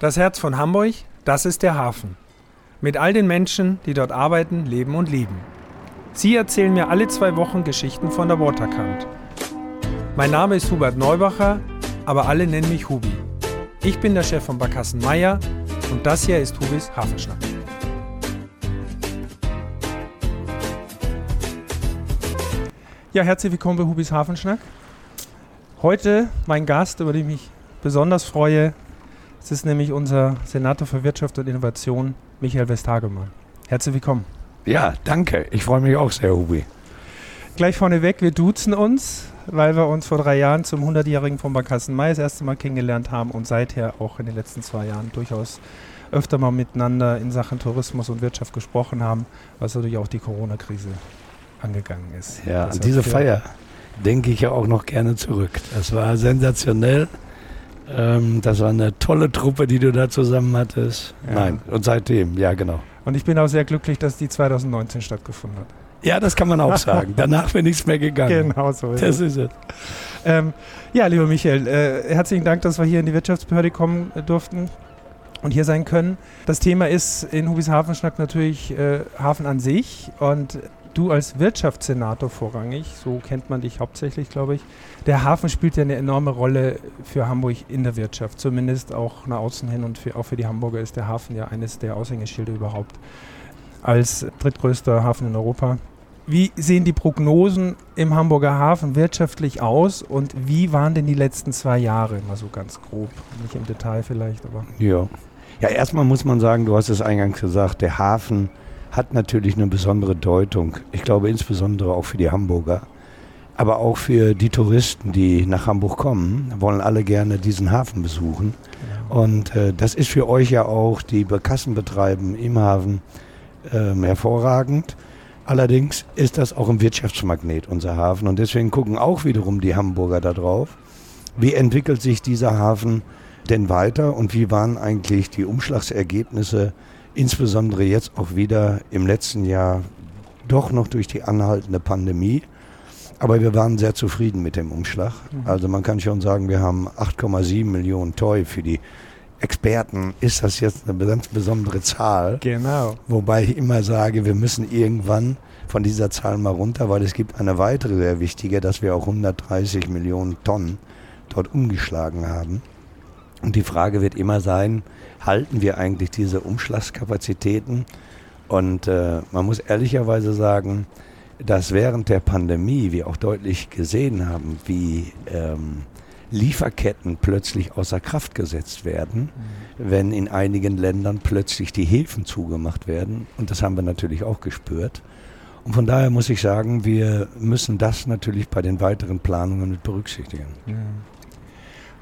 Das Herz von Hamburg, das ist der Hafen. Mit all den Menschen, die dort arbeiten, leben und lieben. Sie erzählen mir alle zwei Wochen Geschichten von der Waterkant. Mein Name ist Hubert Neubacher, aber alle nennen mich Hubi. Ich bin der Chef von Barkassen Meier und das hier ist Hubis Hafenschnack. Ja, herzlich willkommen bei Hubis Hafenschnack. Heute mein Gast, über den ich mich besonders freue, es ist nämlich unser Senator für Wirtschaft und Innovation, Michael Westhagemann. Herzlich willkommen. Ja, danke. Ich freue mich auch sehr, Hubi. Gleich vorneweg, wir duzen uns, weil wir uns vor drei Jahren zum 100-jährigen von Barkassen Mai das erste Mal kennengelernt haben und seither auch in den letzten zwei Jahren durchaus öfter mal miteinander in Sachen Tourismus und Wirtschaft gesprochen haben, was natürlich auch die Corona-Krise angegangen ist. Ja, an diese Feier denke ich ja auch noch gerne zurück. Das war sensationell. Ähm, das war eine tolle Truppe, die du da zusammen hattest. Ja. Nein, und seitdem, ja, genau. Und ich bin auch sehr glücklich, dass die 2019 stattgefunden hat. Ja, das kann man auch sagen. Danach bin nichts mehr gegangen. Genau so ist das es. Ist es. Ähm, ja, lieber Michael, äh, herzlichen Dank, dass wir hier in die Wirtschaftsbehörde kommen äh, durften und hier sein können. Das Thema ist in Hubis Hafenschnack natürlich äh, Hafen an sich und du als Wirtschaftssenator vorrangig, so kennt man dich hauptsächlich, glaube ich. Der Hafen spielt ja eine enorme Rolle für Hamburg in der Wirtschaft, zumindest auch nach außen hin und für, auch für die Hamburger ist der Hafen ja eines der Aushängeschilder überhaupt als drittgrößter Hafen in Europa. Wie sehen die Prognosen im Hamburger Hafen wirtschaftlich aus und wie waren denn die letzten zwei Jahre? Mal so ganz grob, nicht im Detail vielleicht, aber. Ja. Ja, erstmal muss man sagen, du hast es eingangs gesagt, der Hafen hat natürlich eine besondere Deutung. Ich glaube insbesondere auch für die Hamburger, aber auch für die Touristen, die nach Hamburg kommen, wollen alle gerne diesen Hafen besuchen. Und äh, das ist für euch ja auch, die Kassen betreiben im Hafen, äh, hervorragend. Allerdings ist das auch ein Wirtschaftsmagnet, unser Hafen. Und deswegen gucken auch wiederum die Hamburger da drauf. Wie entwickelt sich dieser Hafen denn weiter und wie waren eigentlich die Umschlagsergebnisse insbesondere jetzt auch wieder im letzten Jahr doch noch durch die anhaltende Pandemie. Aber wir waren sehr zufrieden mit dem Umschlag. Mhm. Also man kann schon sagen, wir haben 8,7 Millionen Toy für die Experten ist das jetzt eine ganz besondere Zahl. Genau. Wobei ich immer sage, wir müssen irgendwann von dieser Zahl mal runter, weil es gibt eine weitere sehr wichtige, dass wir auch 130 Millionen Tonnen dort umgeschlagen haben. Und die Frage wird immer sein, halten wir eigentlich diese Umschlagskapazitäten? Und äh, man muss ehrlicherweise sagen, dass während der Pandemie wir auch deutlich gesehen haben, wie ähm, Lieferketten plötzlich außer Kraft gesetzt werden, mhm. wenn in einigen Ländern plötzlich die Häfen zugemacht werden. Und das haben wir natürlich auch gespürt. Und von daher muss ich sagen, wir müssen das natürlich bei den weiteren Planungen mit berücksichtigen. Ja.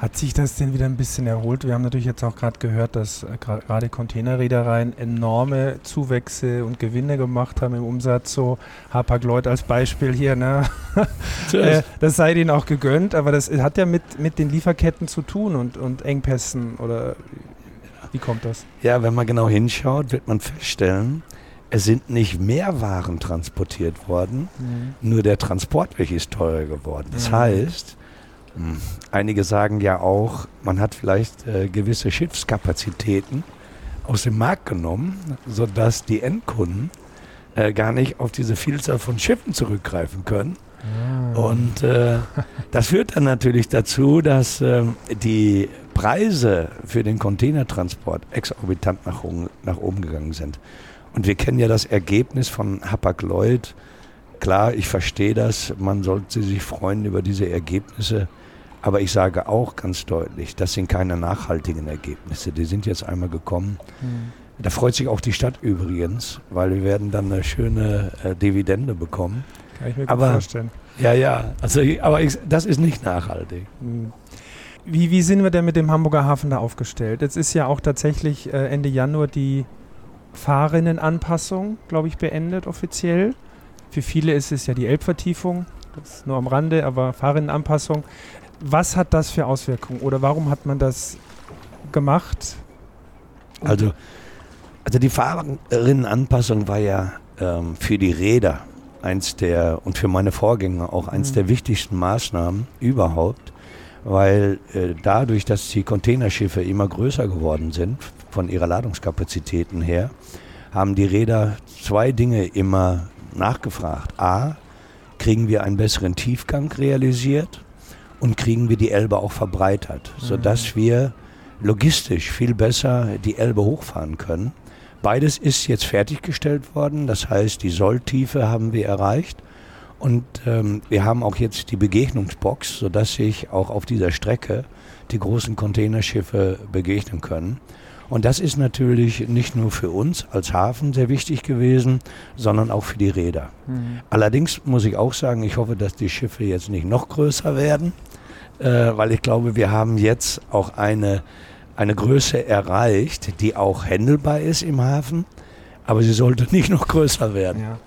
Hat sich das denn wieder ein bisschen erholt? Wir haben natürlich jetzt auch gerade gehört, dass äh, gerade Containerreedereien enorme Zuwächse und Gewinne gemacht haben im Umsatz. So Hapag-Lloyd als Beispiel hier. Ne? äh, das sei ihnen auch gegönnt, aber das hat ja mit, mit den Lieferketten zu tun und, und Engpässen oder wie kommt das? Ja, wenn man genau hinschaut, wird man feststellen, es sind nicht mehr Waren transportiert worden, mhm. nur der Transportweg ist teurer geworden. Das mhm. heißt. Einige sagen ja auch, man hat vielleicht äh, gewisse Schiffskapazitäten aus dem Markt genommen, sodass die Endkunden äh, gar nicht auf diese Vielzahl von Schiffen zurückgreifen können. Ah. Und äh, das führt dann natürlich dazu, dass ähm, die Preise für den Containertransport exorbitant nach, nach oben gegangen sind. Und wir kennen ja das Ergebnis von Hapag-Lloyd. Klar, ich verstehe das. Man sollte sich freuen über diese Ergebnisse. Aber ich sage auch ganz deutlich, das sind keine nachhaltigen Ergebnisse. Die sind jetzt einmal gekommen. Mhm. Da freut sich auch die Stadt übrigens, weil wir werden dann eine schöne äh, Dividende bekommen. Kann ich mir aber, gut vorstellen. Ja, ja. Also, aber ich, das ist nicht nachhaltig. Mhm. Wie, wie sind wir denn mit dem Hamburger Hafen da aufgestellt? Jetzt ist ja auch tatsächlich äh, Ende Januar die Fahrrinnenanpassung, glaube ich, beendet offiziell. Für viele ist es ja die Elbvertiefung. Das ist nur am Rande, aber Fahrrinnenanpassung. Was hat das für Auswirkungen oder warum hat man das gemacht? Also, also die Fahrerinnenanpassung war ja ähm, für die Räder eins der und für meine Vorgänger auch eins mhm. der wichtigsten Maßnahmen überhaupt, weil äh, dadurch, dass die Containerschiffe immer größer geworden sind, von ihrer Ladungskapazitäten her, haben die Räder zwei Dinge immer nachgefragt. A, kriegen wir einen besseren Tiefgang realisiert und kriegen wir die Elbe auch verbreitert, mhm. sodass wir logistisch viel besser die Elbe hochfahren können. Beides ist jetzt fertiggestellt worden, das heißt, die Solltiefe haben wir erreicht und ähm, wir haben auch jetzt die Begegnungsbox, sodass sich auch auf dieser Strecke die großen Containerschiffe begegnen können. Und das ist natürlich nicht nur für uns als Hafen sehr wichtig gewesen, sondern auch für die Räder. Mhm. Allerdings muss ich auch sagen, ich hoffe, dass die Schiffe jetzt nicht noch größer werden, äh, weil ich glaube, wir haben jetzt auch eine, eine Größe erreicht, die auch händelbar ist im Hafen, aber sie sollte nicht noch größer werden. Ja.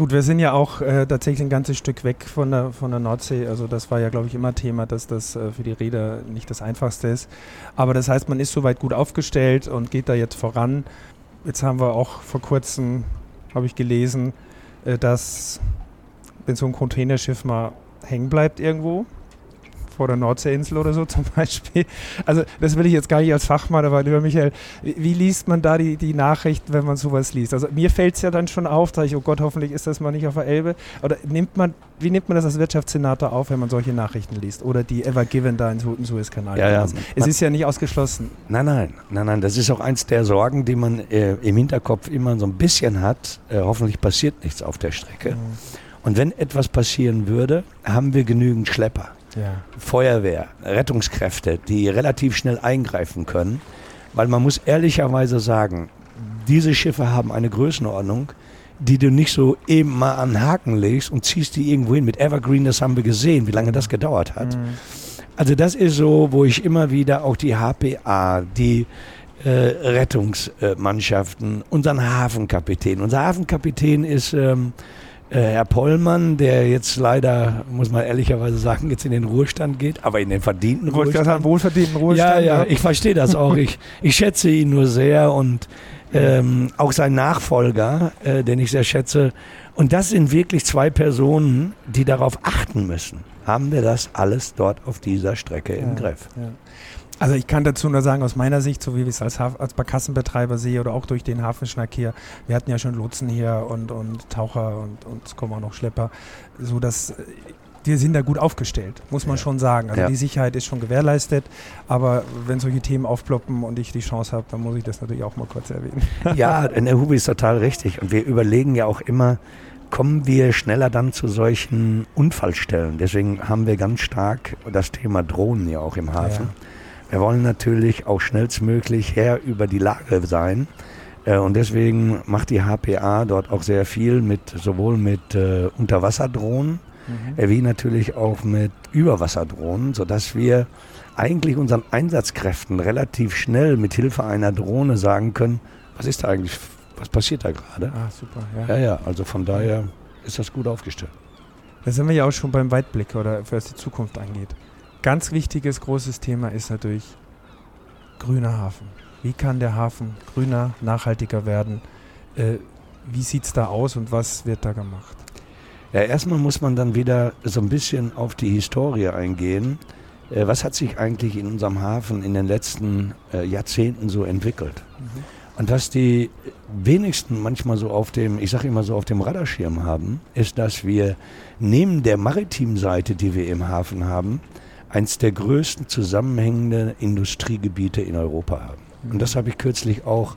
Gut, wir sind ja auch äh, tatsächlich ein ganzes Stück weg von der, von der Nordsee. Also das war ja, glaube ich, immer Thema, dass das äh, für die Räder nicht das Einfachste ist. Aber das heißt, man ist soweit gut aufgestellt und geht da jetzt voran. Jetzt haben wir auch vor kurzem, habe ich gelesen, äh, dass wenn so ein Containerschiff mal hängen bleibt irgendwo, vor der Nordseeinsel oder so zum Beispiel. Also das will ich jetzt gar nicht als Fachmann, aber lieber Michael, wie, wie liest man da die, die Nachrichten, wenn man sowas liest? Also mir fällt es ja dann schon auf, da ich, oh Gott, hoffentlich ist das mal nicht auf der Elbe. Oder nimmt man, wie nimmt man das als Wirtschaftssenator auf, wenn man solche Nachrichten liest? Oder die Ever Given da in Suezkanal? Ja, ja. Es ist ja nicht ausgeschlossen. Nein, nein, nein, nein. Das ist auch eins der Sorgen, die man äh, im Hinterkopf immer so ein bisschen hat. Äh, hoffentlich passiert nichts auf der Strecke. Mhm. Und wenn etwas passieren würde, haben wir genügend Schlepper ja. Feuerwehr, Rettungskräfte, die relativ schnell eingreifen können. Weil man muss ehrlicherweise sagen, diese Schiffe haben eine Größenordnung, die du nicht so eben mal an den Haken legst und ziehst die irgendwo hin. Mit Evergreen, das haben wir gesehen, wie lange das gedauert hat. Mhm. Also das ist so, wo ich immer wieder auch die HPA, die äh, Rettungsmannschaften, unseren Hafenkapitän. Unser Hafenkapitän ist ähm, äh, Herr Pollmann, der jetzt leider, muss man ehrlicherweise sagen, jetzt in den Ruhestand geht, aber in den verdienten Ruhestand. Sagen, wohlverdienten Ruhestand. Ja, ja, ich verstehe das auch. ich, ich schätze ihn nur sehr und ähm, auch sein Nachfolger, äh, den ich sehr schätze. Und das sind wirklich zwei Personen, die darauf achten müssen. Haben wir das alles dort auf dieser Strecke ja, im Griff? Ja. Also ich kann dazu nur sagen, aus meiner Sicht, so wie ich es als, als Barkassenbetreiber sehe oder auch durch den Hafenschnack hier, wir hatten ja schon Lotsen hier und, und Taucher und, und es kommen auch noch Schlepper, so dass äh, wir sind da gut aufgestellt, muss man ja. schon sagen. Also ja. die Sicherheit ist schon gewährleistet, aber wenn solche Themen aufploppen und ich die Chance habe, dann muss ich das natürlich auch mal kurz erwähnen. Ja, der Hubi ist total richtig und wir überlegen ja auch immer, kommen wir schneller dann zu solchen Unfallstellen. Deswegen haben wir ganz stark das Thema Drohnen ja auch im Hafen. Ja wir wollen natürlich auch schnellstmöglich Herr über die Lage sein. Äh, und deswegen macht die HPA dort auch sehr viel mit sowohl mit äh, Unterwasserdrohnen mhm. Äh, wie natürlich auch mit Überwasserdrohnen, sodass wir eigentlich unseren Einsatzkräften relativ schnell mit Hilfe einer Drohne sagen können, was ist da eigentlich, was passiert da gerade? Ah, super, ja. Ja, ja, also von daher ist das gut aufgestellt. Da sind wir ja auch schon beim Weitblick oder was die Zukunft angeht. Ganz wichtiges, großes Thema ist natürlich grüner Hafen. Wie kann der Hafen grüner, nachhaltiger werden? Äh, wie sieht es da aus und was wird da gemacht? Ja, erstmal muss man dann wieder so ein bisschen auf die Historie eingehen. Äh, was hat sich eigentlich in unserem Hafen in den letzten äh, Jahrzehnten so entwickelt? Mhm. Und was die wenigsten manchmal so auf dem, ich sage immer so auf dem Radarschirm haben, ist, dass wir neben der maritimen Seite, die wir im Hafen haben, eins der größten zusammenhängenden Industriegebiete in Europa haben. Und das habe ich kürzlich auch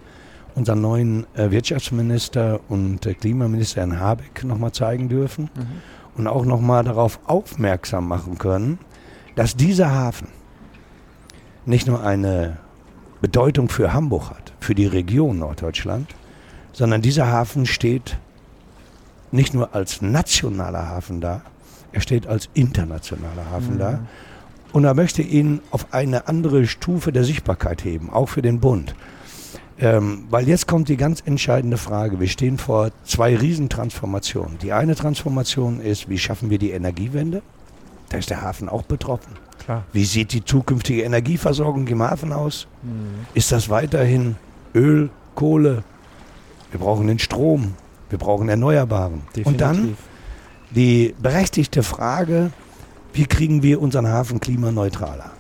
unseren neuen äh, Wirtschaftsminister und äh, Klimaminister Herrn Habeck nochmal zeigen dürfen mhm. und auch nochmal darauf aufmerksam machen können, dass dieser Hafen nicht nur eine Bedeutung für Hamburg hat, für die Region Norddeutschland, sondern dieser Hafen steht nicht nur als nationaler Hafen da, er steht als internationaler Hafen mhm. da. Und er möchte ihn auf eine andere Stufe der Sichtbarkeit heben, auch für den Bund. Ähm, weil jetzt kommt die ganz entscheidende Frage. Wir stehen vor zwei Riesentransformationen. Die eine Transformation ist, wie schaffen wir die Energiewende? Da ist der Hafen auch betroffen. Klar. Wie sieht die zukünftige Energieversorgung im Hafen aus? Mhm. Ist das weiterhin Öl, Kohle? Wir brauchen den Strom. Wir brauchen Erneuerbaren. Definitiv. Und dann die berechtigte Frage, wie kriegen wir unseren Hafen klimaneutraler?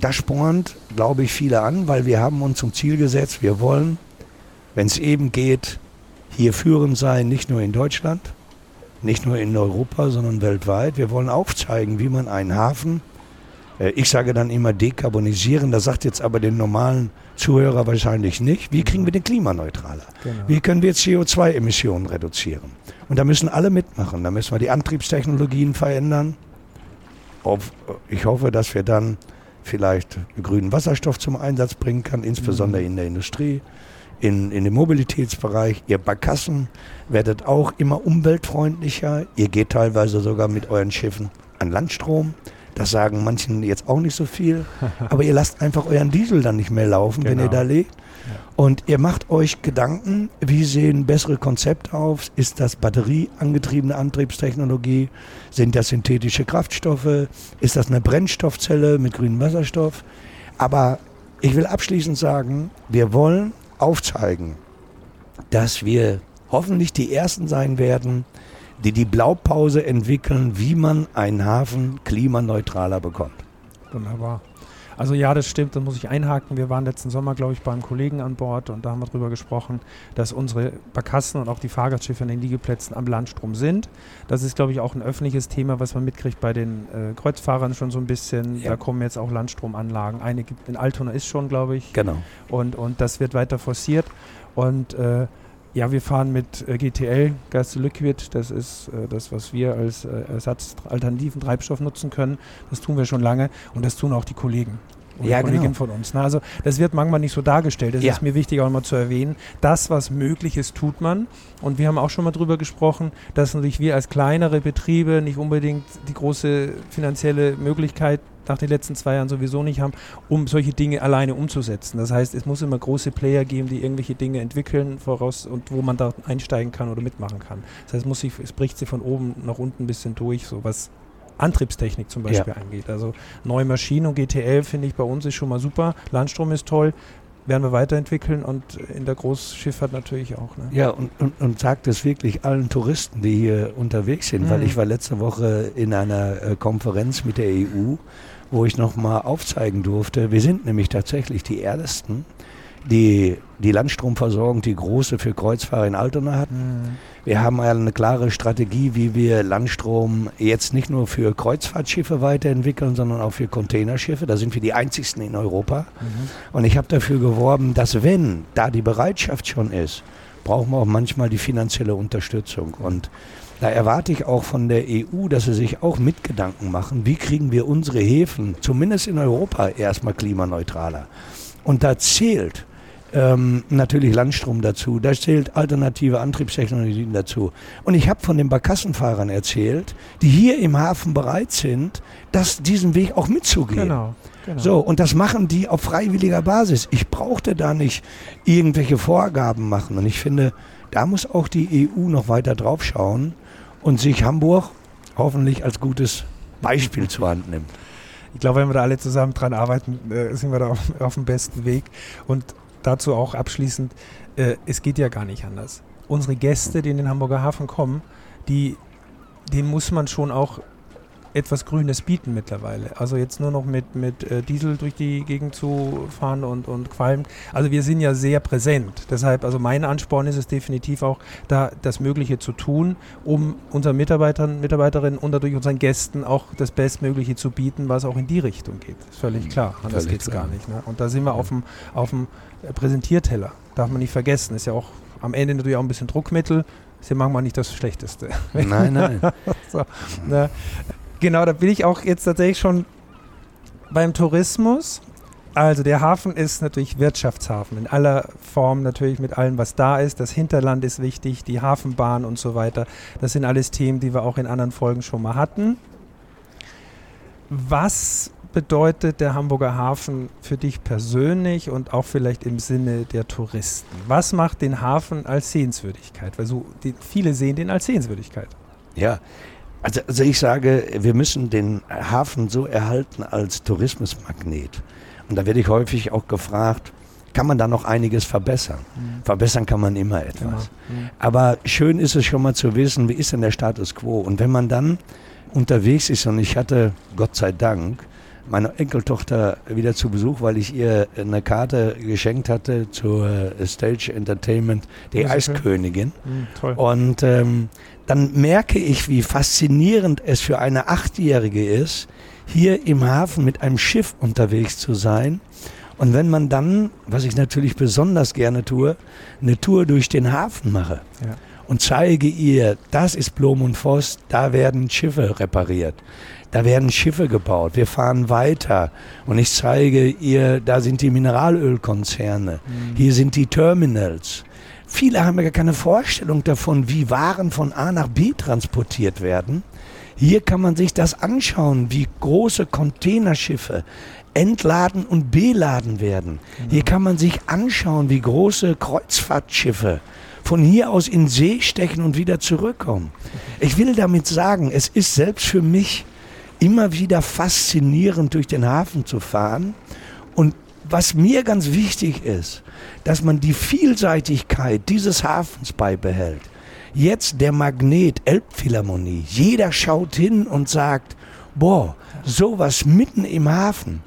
Das spornt, glaube ich, viele an, weil wir haben uns zum Ziel gesetzt, wir wollen, wenn es eben geht, hier führend sein, nicht nur in Deutschland, nicht nur in Europa, sondern weltweit. Wir wollen aufzeigen, wie man einen Hafen, äh, ich sage dann immer dekarbonisieren, das sagt jetzt aber den normalen Zuhörer wahrscheinlich nicht. Wie kriegen wir den klimaneutraler? Genau. Wie können wir CO2-Emissionen reduzieren? Und da müssen alle mitmachen. Da müssen wir die Antriebstechnologien verändern. Ich hoffe, dass wir dann vielleicht grünen Wasserstoff zum Einsatz bringen können, insbesondere mhm. in der Industrie in, in dem Mobilitätsbereich. Ihr Barkassen werdet auch immer umweltfreundlicher. Ihr geht teilweise sogar mit euren Schiffen an Landstrom. Das sagen manchen jetzt auch nicht so viel. Aber ihr lasst einfach euren Diesel dann nicht mehr laufen, genau. wenn ihr genau. da legt. Und ihr macht euch Gedanken, wie sehen bessere Konzepte auf? Ist das batterieangetriebene Antriebstechnologie? Sind das synthetische Kraftstoffe? Ist das eine Brennstoffzelle mit grünem Wasserstoff? Aber ich will abschließend sagen, wir wollen aufzeigen, dass wir hoffentlich die Ersten sein werden, die die Blaupause entwickeln, wie man einen Hafen klimaneutraler bekommt. Wunderbar. Also ja, das stimmt, da muss ich einhaken. Wir waren letzten Sommer, glaube ich, beim Kollegen an Bord und da haben wir darüber gesprochen, dass unsere Barkassen und auch die Fahrgastschiffe an den Liegeplätzen am Landstrom sind. Das ist, glaube ich, auch ein öffentliches Thema, was man mitkriegt bei den äh, Kreuzfahrern schon so ein bisschen. Ja. Da kommen jetzt auch Landstromanlagen. Eine gibt in Altona ist schon, glaube ich. Genau. Und, und das wird weiter forciert. Und äh, ja, wir fahren mit äh, GTL, Gas to Liquid. Das ist äh, das, was wir als äh, Ersatz alternativen Treibstoff nutzen können. Das tun wir schon lange und das tun auch die Kollegen. Und ja, Kollegin genau. von uns. Na, also das wird manchmal nicht so dargestellt. Das ja. ist mir wichtig auch mal zu erwähnen. Das, was möglich ist, tut man. Und wir haben auch schon mal darüber gesprochen, dass natürlich wir als kleinere Betriebe nicht unbedingt die große finanzielle Möglichkeit nach den letzten zwei Jahren sowieso nicht haben, um solche Dinge alleine umzusetzen. Das heißt, es muss immer große Player geben, die irgendwelche Dinge entwickeln voraus und wo man da einsteigen kann oder mitmachen kann. Das heißt, es, muss sich, es bricht sie von oben nach unten ein bisschen durch, so was Antriebstechnik zum Beispiel ja. angeht. Also neue Maschinen und GTL finde ich bei uns ist schon mal super. Landstrom ist toll werden wir weiterentwickeln und in der Großschifffahrt natürlich auch. Ne? Ja, und, und, und sagt es wirklich allen Touristen, die hier unterwegs sind, mhm. weil ich war letzte Woche in einer äh, Konferenz mit der EU, wo ich nochmal aufzeigen durfte, wir sind nämlich tatsächlich die Ersten, die die Landstromversorgung, die große für Kreuzfahrer in Altona hatten. Mhm. Wir haben eine klare Strategie, wie wir Landstrom jetzt nicht nur für Kreuzfahrtschiffe weiterentwickeln, sondern auch für Containerschiffe. Da sind wir die einzigsten in Europa. Mhm. Und ich habe dafür geworben, dass wenn da die Bereitschaft schon ist, brauchen wir auch manchmal die finanzielle Unterstützung. Und da erwarte ich auch von der EU, dass sie sich auch mit Gedanken machen, wie kriegen wir unsere Häfen, zumindest in Europa, erstmal klimaneutraler. Und da zählt ähm, natürlich Landstrom dazu, da zählt alternative Antriebstechnologien dazu. Und ich habe von den Barkassenfahrern erzählt, die hier im Hafen bereit sind, das, diesen Weg auch mitzugehen. Genau. Genau. So, und das machen die auf freiwilliger Basis. Ich brauchte da nicht irgendwelche Vorgaben machen. Und ich finde, da muss auch die EU noch weiter drauf schauen und sich Hamburg hoffentlich als gutes Beispiel zur Hand nimmt. Ich glaube, wenn wir da alle zusammen dran arbeiten, äh, sind wir da auf, auf dem besten Weg. Und dazu auch abschließend, äh, es geht ja gar nicht anders. Unsere Gäste, die in den Hamburger Hafen kommen, die, denen muss man schon auch etwas Grünes bieten mittlerweile. Also jetzt nur noch mit, mit äh, Diesel durch die Gegend zu fahren und, und Qualm. Also wir sind ja sehr präsent. Deshalb, also mein Ansporn ist es definitiv auch, da das Mögliche zu tun, um unseren Mitarbeitern, Mitarbeiterinnen und dadurch unseren Gästen auch das Bestmögliche zu bieten, was auch in die Richtung geht. Ist völlig klar. Anders geht es gar nicht. Ne? Und da sind wir auf dem, auf dem Präsentierteller. Darf man nicht vergessen. Ist ja auch am Ende natürlich auch ein bisschen Druckmittel. Ist ja manchmal nicht das Schlechteste. Nein, nein. so, ne? Genau, da bin ich auch jetzt tatsächlich schon beim Tourismus. Also der Hafen ist natürlich Wirtschaftshafen in aller Form, natürlich mit allem, was da ist. Das Hinterland ist wichtig, die Hafenbahn und so weiter. Das sind alles Themen, die wir auch in anderen Folgen schon mal hatten. Was bedeutet der Hamburger Hafen für dich persönlich und auch vielleicht im Sinne der Touristen? Was macht den Hafen als Sehenswürdigkeit? Weil so, die, viele sehen den als Sehenswürdigkeit. Ja, also, also ich sage, wir müssen den Hafen so erhalten als Tourismusmagnet. Und da werde ich häufig auch gefragt, kann man da noch einiges verbessern? Mhm. Verbessern kann man immer etwas. Genau. Mhm. Aber schön ist es schon mal zu wissen, wie ist denn der Status quo? Und wenn man dann unterwegs ist und ich hatte, Gott sei Dank, meine Enkeltochter wieder zu Besuch, weil ich ihr eine Karte geschenkt hatte zur Stage Entertainment, die Eiskönigin. Mhm, und ähm, dann merke ich, wie faszinierend es für eine Achtjährige ist, hier im Hafen mit einem Schiff unterwegs zu sein. Und wenn man dann, was ich natürlich besonders gerne tue, eine Tour durch den Hafen mache ja. und zeige ihr, das ist Blom und Voss, da werden Schiffe repariert. Da werden Schiffe gebaut. Wir fahren weiter und ich zeige ihr, da sind die Mineralölkonzerne. Mhm. Hier sind die Terminals. Viele haben ja gar keine Vorstellung davon, wie Waren von A nach B transportiert werden. Hier kann man sich das anschauen, wie große Containerschiffe entladen und beladen werden. Genau. Hier kann man sich anschauen, wie große Kreuzfahrtschiffe von hier aus in See stechen und wieder zurückkommen. Ich will damit sagen, es ist selbst für mich immer wieder faszinierend, durch den Hafen zu fahren. Und was mir ganz wichtig ist, dass man die Vielseitigkeit dieses Hafens beibehält. Jetzt der Magnet Elbphilharmonie. Jeder schaut hin und sagt, boah, sowas mitten im Hafen.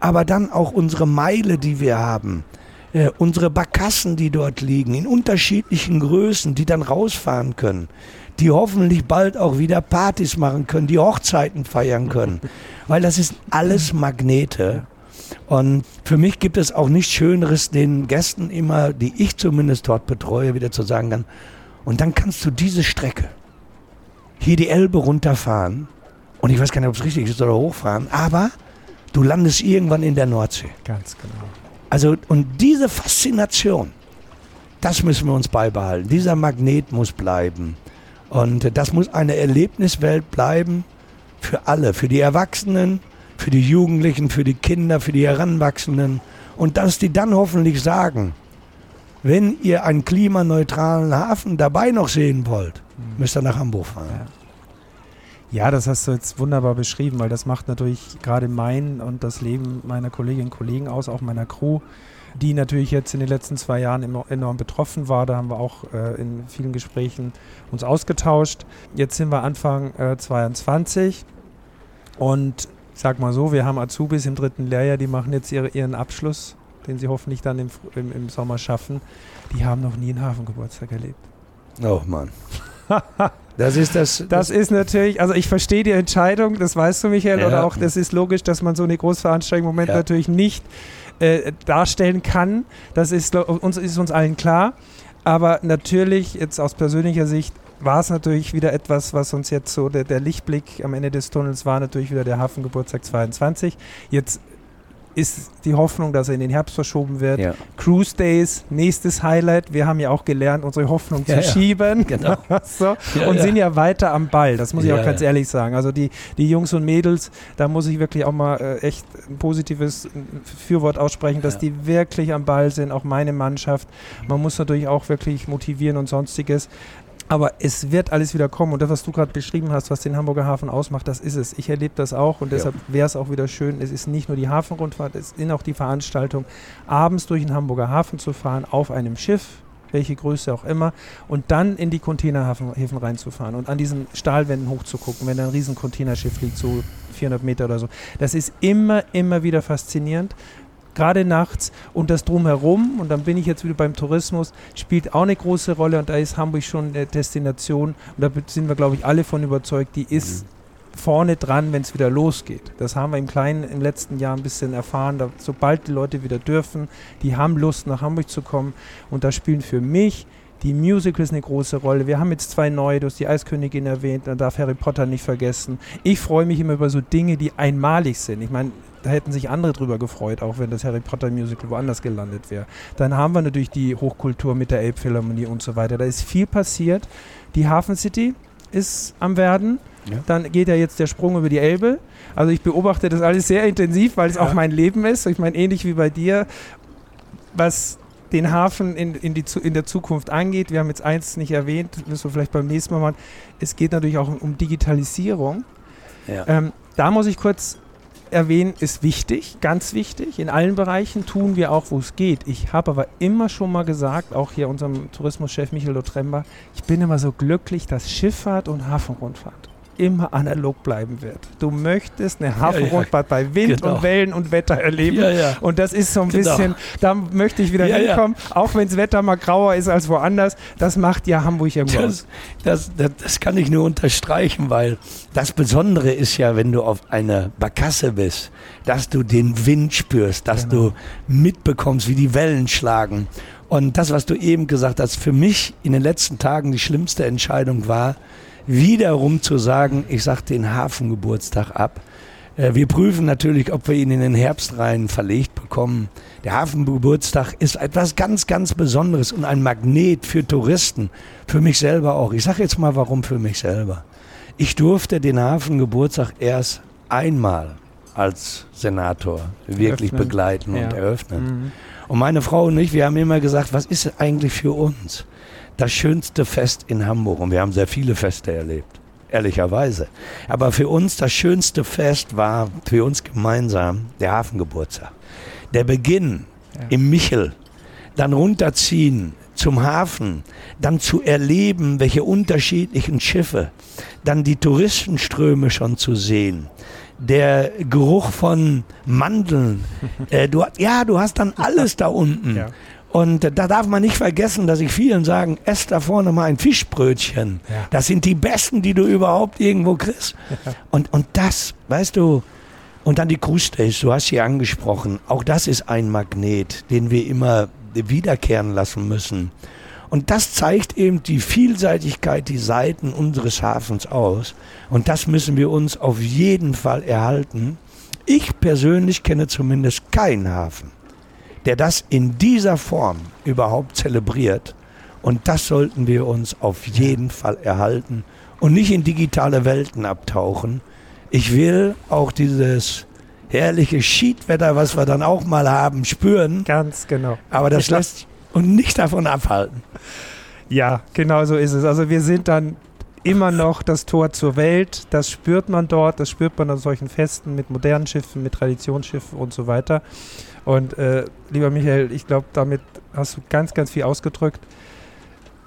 Aber dann auch unsere Meile, die wir haben. Äh, unsere Barkassen, die dort liegen, in unterschiedlichen Größen, die dann rausfahren können die hoffentlich bald auch wieder Partys machen können, die Hochzeiten feiern können. Weil das ist alles Magnete. Und für mich gibt es auch nichts Schöneres, den Gästen immer, die ich zumindest dort betreue, wieder zu sagen kann, und dann kannst du diese Strecke hier die Elbe runterfahren. Und ich weiß gar nicht, ob es richtig ist oder hochfahren, aber du landest irgendwann in der Nordsee. Ganz genau. Also, und diese Faszination, das müssen wir uns beibehalten. Dieser Magnet muss bleiben. Und das muss eine Erlebniswelt bleiben für alle, für die Erwachsenen, für die Jugendlichen, für die Kinder, für die Heranwachsenden. Und dass die dann hoffentlich sagen, wenn ihr einen klimaneutralen Hafen dabei noch sehen wollt, mhm. müsst ihr nach Hamburg fahren. Ja. ja. das hast du jetzt wunderbar beschrieben, weil das macht natürlich gerade mein und das Leben meiner Kolleginnen und Kollegen aus, auch meiner Crew die natürlich jetzt in den letzten zwei Jahren enorm betroffen war. Da haben wir auch äh, in vielen Gesprächen uns ausgetauscht. Jetzt sind wir Anfang äh, 22 und sag mal so, wir haben Azubis im dritten Lehrjahr, die machen jetzt ihre, ihren Abschluss, den sie hoffentlich dann im, im, im Sommer schaffen. Die haben noch nie einen Hafengeburtstag erlebt. Oh Mann. Das ist das, das. Das ist natürlich, also ich verstehe die Entscheidung, das weißt du, Michael, ja. oder auch das ist logisch, dass man so eine Großveranstaltung im Moment ja. natürlich nicht äh, darstellen kann. Das ist uns, ist uns allen klar. Aber natürlich, jetzt aus persönlicher Sicht, war es natürlich wieder etwas, was uns jetzt so, der, der Lichtblick am Ende des Tunnels war natürlich wieder der Hafengeburtstag 22. Jetzt ist die Hoffnung, dass er in den Herbst verschoben wird. Ja. Cruise Days, nächstes Highlight. Wir haben ja auch gelernt, unsere Hoffnung ja, zu ja. schieben. Genau. so, und sind ja weiter am Ball. Das muss ich auch ganz ehrlich sagen. Also die, die Jungs und Mädels, da muss ich wirklich auch mal äh, echt ein positives Fürwort aussprechen, dass die wirklich am Ball sind, auch meine Mannschaft. Man muss natürlich auch wirklich motivieren und sonstiges. Aber es wird alles wieder kommen. Und das, was du gerade beschrieben hast, was den Hamburger Hafen ausmacht, das ist es. Ich erlebe das auch und deshalb wäre es auch wieder schön. Es ist nicht nur die Hafenrundfahrt, es ist auch die Veranstaltung, abends durch den Hamburger Hafen zu fahren, auf einem Schiff, welche Größe auch immer, und dann in die Containerhäfen reinzufahren und an diesen Stahlwänden hochzugucken, wenn da ein riesen Containerschiff liegt, so 400 Meter oder so. Das ist immer, immer wieder faszinierend gerade nachts und das drumherum, und dann bin ich jetzt wieder beim Tourismus, spielt auch eine große Rolle und da ist Hamburg schon eine Destination und da sind wir, glaube ich, alle von überzeugt, die ist mhm. vorne dran, wenn es wieder losgeht. Das haben wir im Kleinen im letzten Jahr ein bisschen erfahren, da, sobald die Leute wieder dürfen, die haben Lust nach Hamburg zu kommen und da spielen für mich die Musicals eine große Rolle. Wir haben jetzt zwei neue, du hast die Eiskönigin erwähnt, dann darf Harry Potter nicht vergessen. Ich freue mich immer über so Dinge, die einmalig sind. Ich meine, da hätten sich andere drüber gefreut, auch wenn das Harry Potter Musical woanders gelandet wäre. Dann haben wir natürlich die Hochkultur mit der Elbphilharmonie und so weiter. Da ist viel passiert. Die Hafen City ist am Werden. Ja. Dann geht ja jetzt der Sprung über die Elbe. Also ich beobachte das alles sehr intensiv, weil es ja. auch mein Leben ist. Ich meine, ähnlich wie bei dir, was den Hafen in, in, die, in der Zukunft angeht. Wir haben jetzt eins nicht erwähnt, müssen wir vielleicht beim nächsten Mal machen. Es geht natürlich auch um Digitalisierung. Ja. Ähm, da muss ich kurz erwähnen, ist wichtig, ganz wichtig. In allen Bereichen tun wir auch, wo es geht. Ich habe aber immer schon mal gesagt, auch hier unserem Tourismuschef Michael Lotremba, ich bin immer so glücklich, dass Schifffahrt und Hafenrundfahrt immer analog bleiben wird. Du möchtest eine Hafenrundfahrt ja, ja. bei Wind genau. und Wellen und Wetter erleben. Ja, und das ist so ein genau. bisschen, da möchte ich wieder hinkommen, auch wenn das Wetter mal grauer ist als woanders. Das macht ja Hamburg irgendwo das, das, das, das, kann ich nur unterstreichen, weil das Besondere ist ja, wenn du auf einer Barkasse bist, dass du den Wind spürst, dass genau. du mitbekommst, wie die Wellen schlagen. Und das, was du eben gesagt hast, für mich in den letzten Tagen die schlimmste Entscheidung war, wiederum zu sagen, ich sage den Hafengeburtstag ab. Äh, wir prüfen natürlich, ob wir ihn in den Herbst rein verlegt bekommen. Der Hafengeburtstag ist etwas ganz, ganz Besonderes und ein Magnet für Touristen, für mich selber auch. Ich sage jetzt mal, warum für mich selber. Ich durfte den Hafengeburtstag erst einmal als Senator wirklich eröffnen. begleiten ja. und eröffnen. Mhm. Und meine Frau und ich, wir haben immer gesagt, was ist eigentlich für uns das schönste Fest in Hamburg? Und wir haben sehr viele Feste erlebt, ehrlicherweise. Aber für uns das schönste Fest war für uns gemeinsam der Hafengeburtstag. Der Beginn ja. im Michel, dann runterziehen zum Hafen, dann zu erleben, welche unterschiedlichen Schiffe, dann die Touristenströme schon zu sehen, der Geruch von Mandeln. Äh, du, ja, du hast dann alles da unten. Ja. Und da darf man nicht vergessen, dass ich vielen sagen, ess da vorne mal ein Fischbrötchen. Ja. Das sind die besten, die du überhaupt irgendwo kriegst. Ja. Und, und das, weißt du, und dann die Cruise Days, du hast sie angesprochen. Auch das ist ein Magnet, den wir immer wiederkehren lassen müssen. Und das zeigt eben die Vielseitigkeit, die Seiten unseres Hafens aus. Und das müssen wir uns auf jeden Fall erhalten. Ich persönlich kenne zumindest keinen Hafen, der das in dieser Form überhaupt zelebriert. Und das sollten wir uns auf jeden Fall erhalten und nicht in digitale Welten abtauchen. Ich will auch dieses herrliche Schiedwetter, was wir dann auch mal haben, spüren. Ganz genau. Aber das lässt und nicht davon abhalten. Ja, genau so ist es. Also wir sind dann immer noch das Tor zur Welt. Das spürt man dort, das spürt man an solchen Festen mit modernen Schiffen, mit Traditionsschiffen und so weiter. Und äh, lieber Michael, ich glaube, damit hast du ganz, ganz viel ausgedrückt.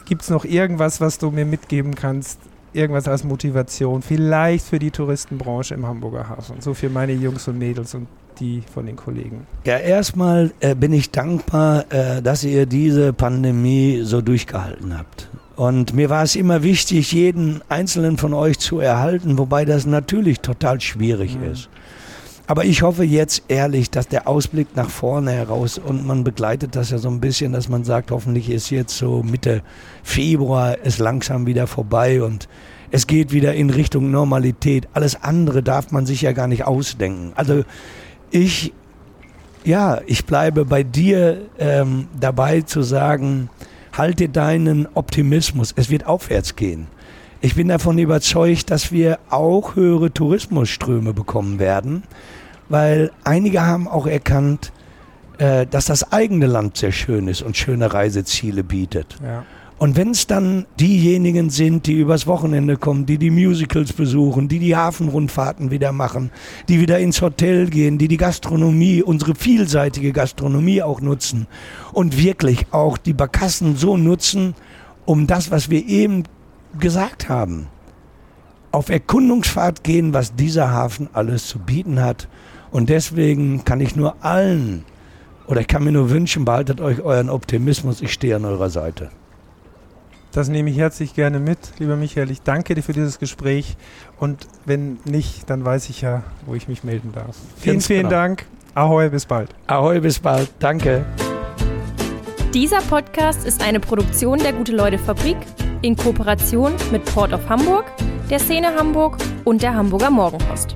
Gibt es noch irgendwas, was du mir mitgeben kannst? Irgendwas als Motivation, vielleicht für die Touristenbranche im Hamburger Hafen, so für meine Jungs und Mädels und die von den Kollegen? Ja, erstmal äh, bin ich dankbar, äh, dass ihr diese Pandemie so durchgehalten habt. Und mir war es immer wichtig, jeden einzelnen von euch zu erhalten, wobei das natürlich total schwierig mhm. ist. Aber ich hoffe jetzt ehrlich, dass der Ausblick nach vorne heraus und man begleitet das ja so ein bisschen, dass man sagt, hoffentlich ist jetzt so Mitte Februar es langsam wieder vorbei und es geht wieder in Richtung Normalität. Alles andere darf man sich ja gar nicht ausdenken. Also ich, ja, ich bleibe bei dir ähm, dabei zu sagen, halte deinen Optimismus. Es wird aufwärts gehen. Ich bin davon überzeugt, dass wir auch höhere Tourismusströme bekommen werden, weil einige haben auch erkannt, äh, dass das eigene Land sehr schön ist und schöne Reiseziele bietet. Ja. Und wenn es dann diejenigen sind, die übers Wochenende kommen, die die Musicals besuchen, die die Hafenrundfahrten wieder machen, die wieder ins Hotel gehen, die die Gastronomie, unsere vielseitige Gastronomie auch nutzen und wirklich auch die Barkassen so nutzen, um das, was wir eben gesagt haben, auf Erkundungsfahrt gehen, was dieser Hafen alles zu bieten hat. Und deswegen kann ich nur allen, oder ich kann mir nur wünschen, behaltet euch euren Optimismus, ich stehe an eurer Seite. Das nehme ich herzlich gerne mit, lieber Michael. Ich danke dir für dieses Gespräch. Und wenn nicht, dann weiß ich ja, wo ich mich melden darf. Vielen, Ganz vielen genau. Dank. Ahoi, bis bald. Ahoi, bis bald. Danke. Dieser Podcast ist eine Produktion der Gute-Leute-Fabrik in Kooperation mit Port of Hamburg, der Szene Hamburg und der Hamburger Morgenpost.